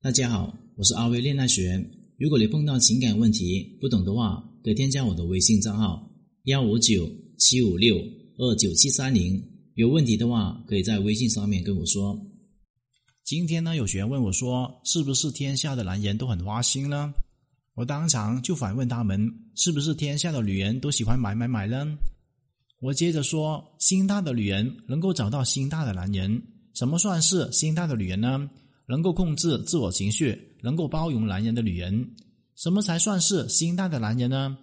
大家好，我是阿威恋爱学。如果你碰到情感问题不懂的话，可以添加我的微信账号幺五九七五六二九七三零。有问题的话，可以在微信上面跟我说。今天呢，有学员问我说：“是不是天下的男人都很花心呢？”我当场就反问他们：“是不是天下的女人都喜欢买买买呢？”我接着说：“心大的女人能够找到心大的男人。什么算是心大的女人呢？能够控制自我情绪，能够包容男人的女人。什么才算是心大的男人呢？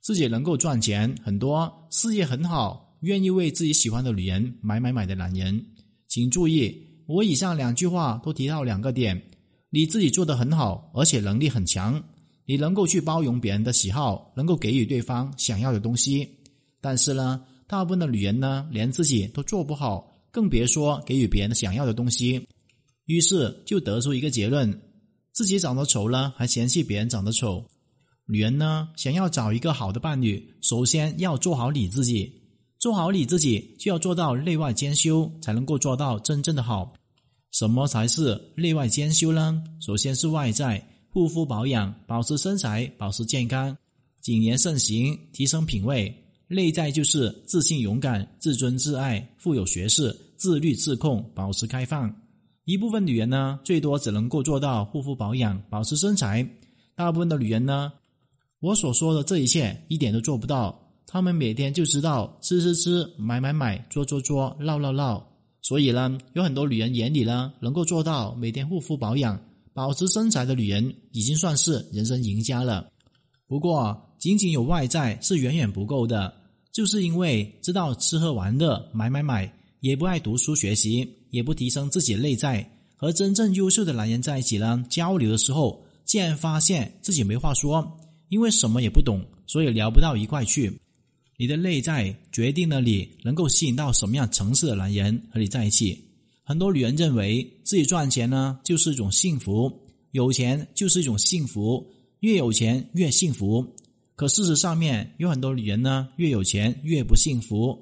自己能够赚钱很多，事业很好，愿意为自己喜欢的女人买买买的男人。请注意，我以上两句话都提到两个点：你自己做得很好，而且能力很强，你能够去包容别人的喜好，能够给予对方想要的东西。但是呢，大部分的女人呢，连自己都做不好，更别说给予别人想要的东西。于是就得出一个结论：自己长得丑了，还嫌弃别人长得丑。女人呢，想要找一个好的伴侣，首先要做好你自己。做好你自己，就要做到内外兼修，才能够做到真正的好。什么才是内外兼修呢？首先是外在，护肤保养，保持身材，保持健康，谨言慎行，提升品味。内在就是自信、勇敢、自尊、自爱、富有学识、自律、自控、保持开放。一部分女人呢，最多只能够做到护肤保养、保持身材；大部分的女人呢，我所说的这一切一点都做不到。她们每天就知道吃吃吃、买买买、做做做、闹闹闹。所以呢，有很多女人眼里呢，能够做到每天护肤保养、保持身材的女人，已经算是人生赢家了。不过，仅仅有外在是远远不够的，就是因为知道吃喝玩乐、买买买，也不爱读书学习，也不提升自己内在，和真正优秀的男人在一起呢，交流的时候，竟然发现自己没话说，因为什么也不懂，所以聊不到一块去。你的内在决定了你能够吸引到什么样层次的男人和你在一起。很多女人认为自己赚钱呢就是一种幸福，有钱就是一种幸福，越有钱越幸福。可事实上面有很多女人呢，越有钱越不幸福。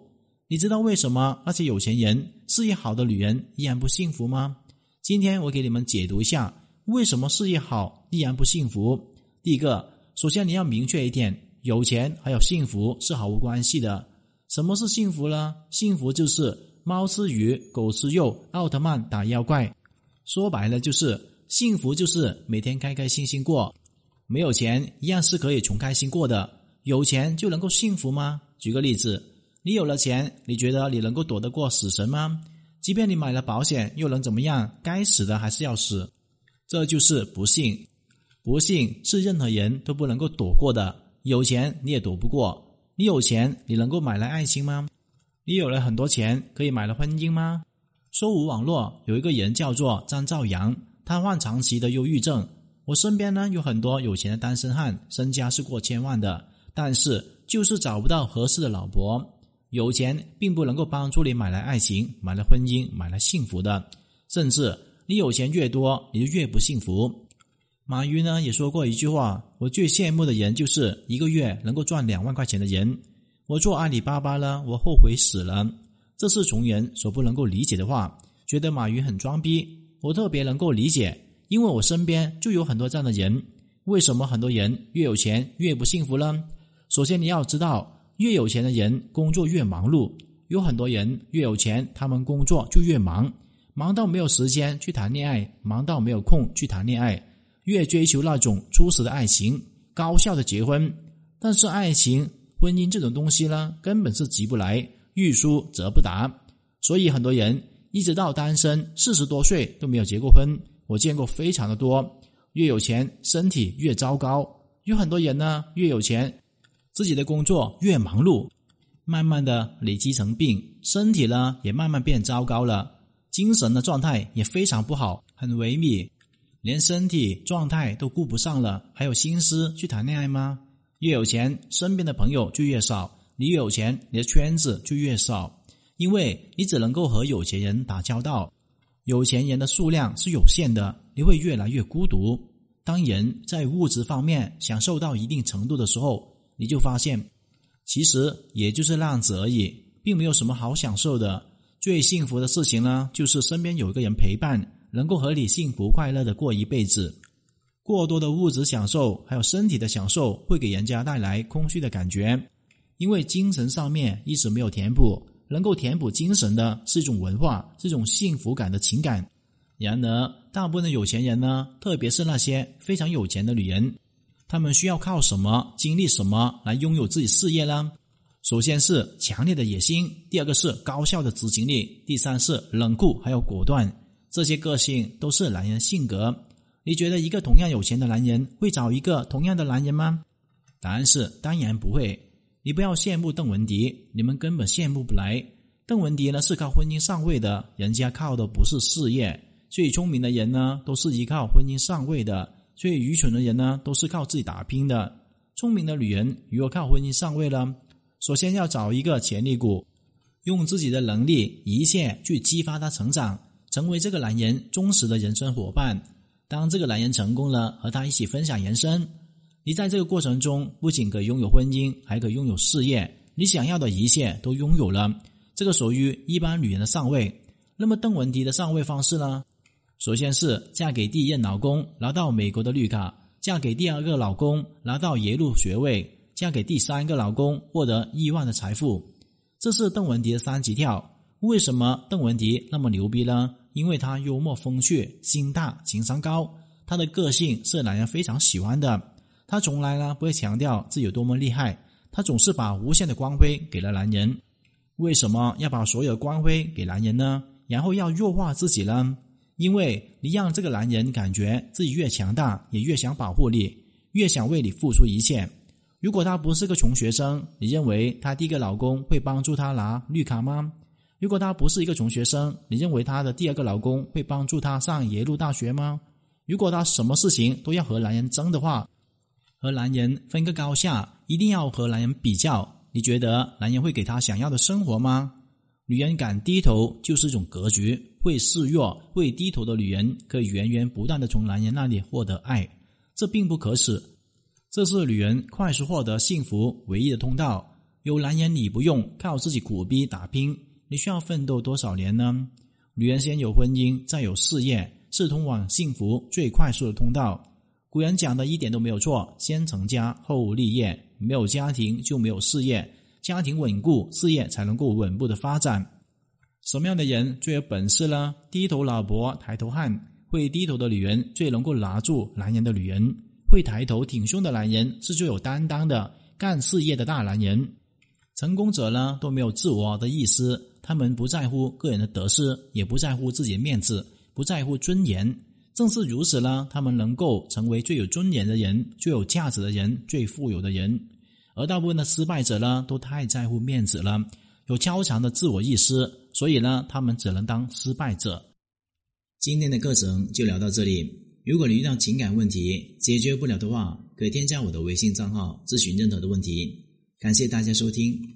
你知道为什么那些有钱人、事业好的女人依然不幸福吗？今天我给你们解读一下，为什么事业好依然不幸福。第一个，首先你要明确一点，有钱还有幸福是毫无关系的。什么是幸福呢？幸福就是猫吃鱼，狗吃肉，奥特曼打妖怪。说白了就是幸福，就是每天开开心心过。没有钱一样是可以穷开心过的，有钱就能够幸福吗？举个例子，你有了钱，你觉得你能够躲得过死神吗？即便你买了保险，又能怎么样？该死的还是要死，这就是不幸。不幸是任何人都不能够躲过的，有钱你也躲不过。你有钱，你能够买来爱情吗？你有了很多钱，可以买了婚姻吗？搜狐网络有一个人叫做张兆阳，他患长期的忧郁症。我身边呢有很多有钱的单身汉，身家是过千万的，但是就是找不到合适的老婆。有钱并不能够帮助你买来爱情、买来婚姻、买来幸福的，甚至你有钱越多，你就越不幸福。马云呢也说过一句话：“我最羡慕的人就是一个月能够赚两万块钱的人。”我做阿里巴巴呢，我后悔死了。这是穷人所不能够理解的话，觉得马云很装逼。我特别能够理解。因为我身边就有很多这样的人，为什么很多人越有钱越不幸福呢？首先你要知道，越有钱的人工作越忙碌，有很多人越有钱，他们工作就越忙，忙到没有时间去谈恋爱，忙到没有空去谈恋爱，越追求那种初始的爱情、高效的结婚。但是爱情、婚姻这种东西呢，根本是急不来，欲速则不达，所以很多人一直到单身四十多岁都没有结过婚。我见过非常的多，越有钱身体越糟糕。有很多人呢，越有钱，自己的工作越忙碌，慢慢的累积成病，身体呢也慢慢变糟糕了，精神的状态也非常不好，很萎靡，连身体状态都顾不上了，还有心思去谈恋爱吗？越有钱，身边的朋友就越少，你越有钱，你的圈子就越少，因为你只能够和有钱人打交道。有钱人的数量是有限的，你会越来越孤独。当人在物质方面享受到一定程度的时候，你就发现，其实也就是那样子而已，并没有什么好享受的。最幸福的事情呢，就是身边有一个人陪伴，能够和你幸福快乐的过一辈子。过多的物质享受还有身体的享受，会给人家带来空虚的感觉，因为精神上面一直没有填补。能够填补精神的是一种文化，是一种幸福感的情感。然而，大部分的有钱人呢，特别是那些非常有钱的女人，他们需要靠什么、经历什么来拥有自己事业呢？首先是强烈的野心，第二个是高效的执行力，第三是冷酷还有果断。这些个性都是男人性格。你觉得一个同样有钱的男人会找一个同样的男人吗？答案是当然不会。你不要羡慕邓文迪，你们根本羡慕不来。邓文迪呢是靠婚姻上位的，人家靠的不是事业。最聪明的人呢都是依靠婚姻上位的，最愚蠢的人呢都是靠自己打拼的。聪明的女人如果靠婚姻上位了，首先要找一个潜力股，用自己的能力一切去激发他成长，成为这个男人忠实的人生伙伴。当这个男人成功了，和他一起分享人生，你在这个过程中不仅可以拥有婚姻，还可以拥有事业，你想要的一切都拥有了。这个属于一般女人的上位。那么邓文迪的上位方式呢？首先是嫁给第一任老公，拿到美国的绿卡；嫁给第二个老公，拿到耶鲁学位；嫁给第三个老公，获得亿万的财富。这是邓文迪的三级跳。为什么邓文迪那么牛逼呢？因为他幽默风趣、心大、情商高，他的个性是男人非常喜欢的。他从来呢不会强调自己有多么厉害，他总是把无限的光辉给了男人。为什么要把所有光辉给男人呢？然后要弱化自己呢？因为你让这个男人感觉自己越强大，也越想保护你，越想为你付出一切。如果他不是个穷学生，你认为他第一个老公会帮助他拿绿卡吗？如果他不是一个穷学生，你认为她的第二个老公会帮助她上耶鲁大学吗？如果他什么事情都要和男人争的话，和男人分个高下，一定要和男人比较，你觉得男人会给他想要的生活吗？女人敢低头就是一种格局，会示弱、会低头的女人可以源源不断的从男人那里获得爱，这并不可耻，这是女人快速获得幸福唯一的通道。有男人你不用靠自己苦逼打拼。你需要奋斗多少年呢？女人先有婚姻，再有事业，是通往幸福最快速的通道。古人讲的一点都没有错，先成家后立业，没有家庭就没有事业，家庭稳固，事业才能够稳步的发展。什么样的人最有本事呢？低头老婆抬头汉，会低头的女人最能够拿住男人的女人，会抬头挺胸的男人是最有担当的干事业的大男人。成功者呢都没有自我的意识。他们不在乎个人的得失，也不在乎自己的面子，不在乎尊严。正是如此呢，他们能够成为最有尊严的人、最有价值的人、最富有的人。而大部分的失败者呢，都太在乎面子了，有超强的自我意识，所以呢，他们只能当失败者。今天的课程就聊到这里。如果你遇到情感问题解决不了的话，可以添加我的微信账号咨询任何的问题。感谢大家收听。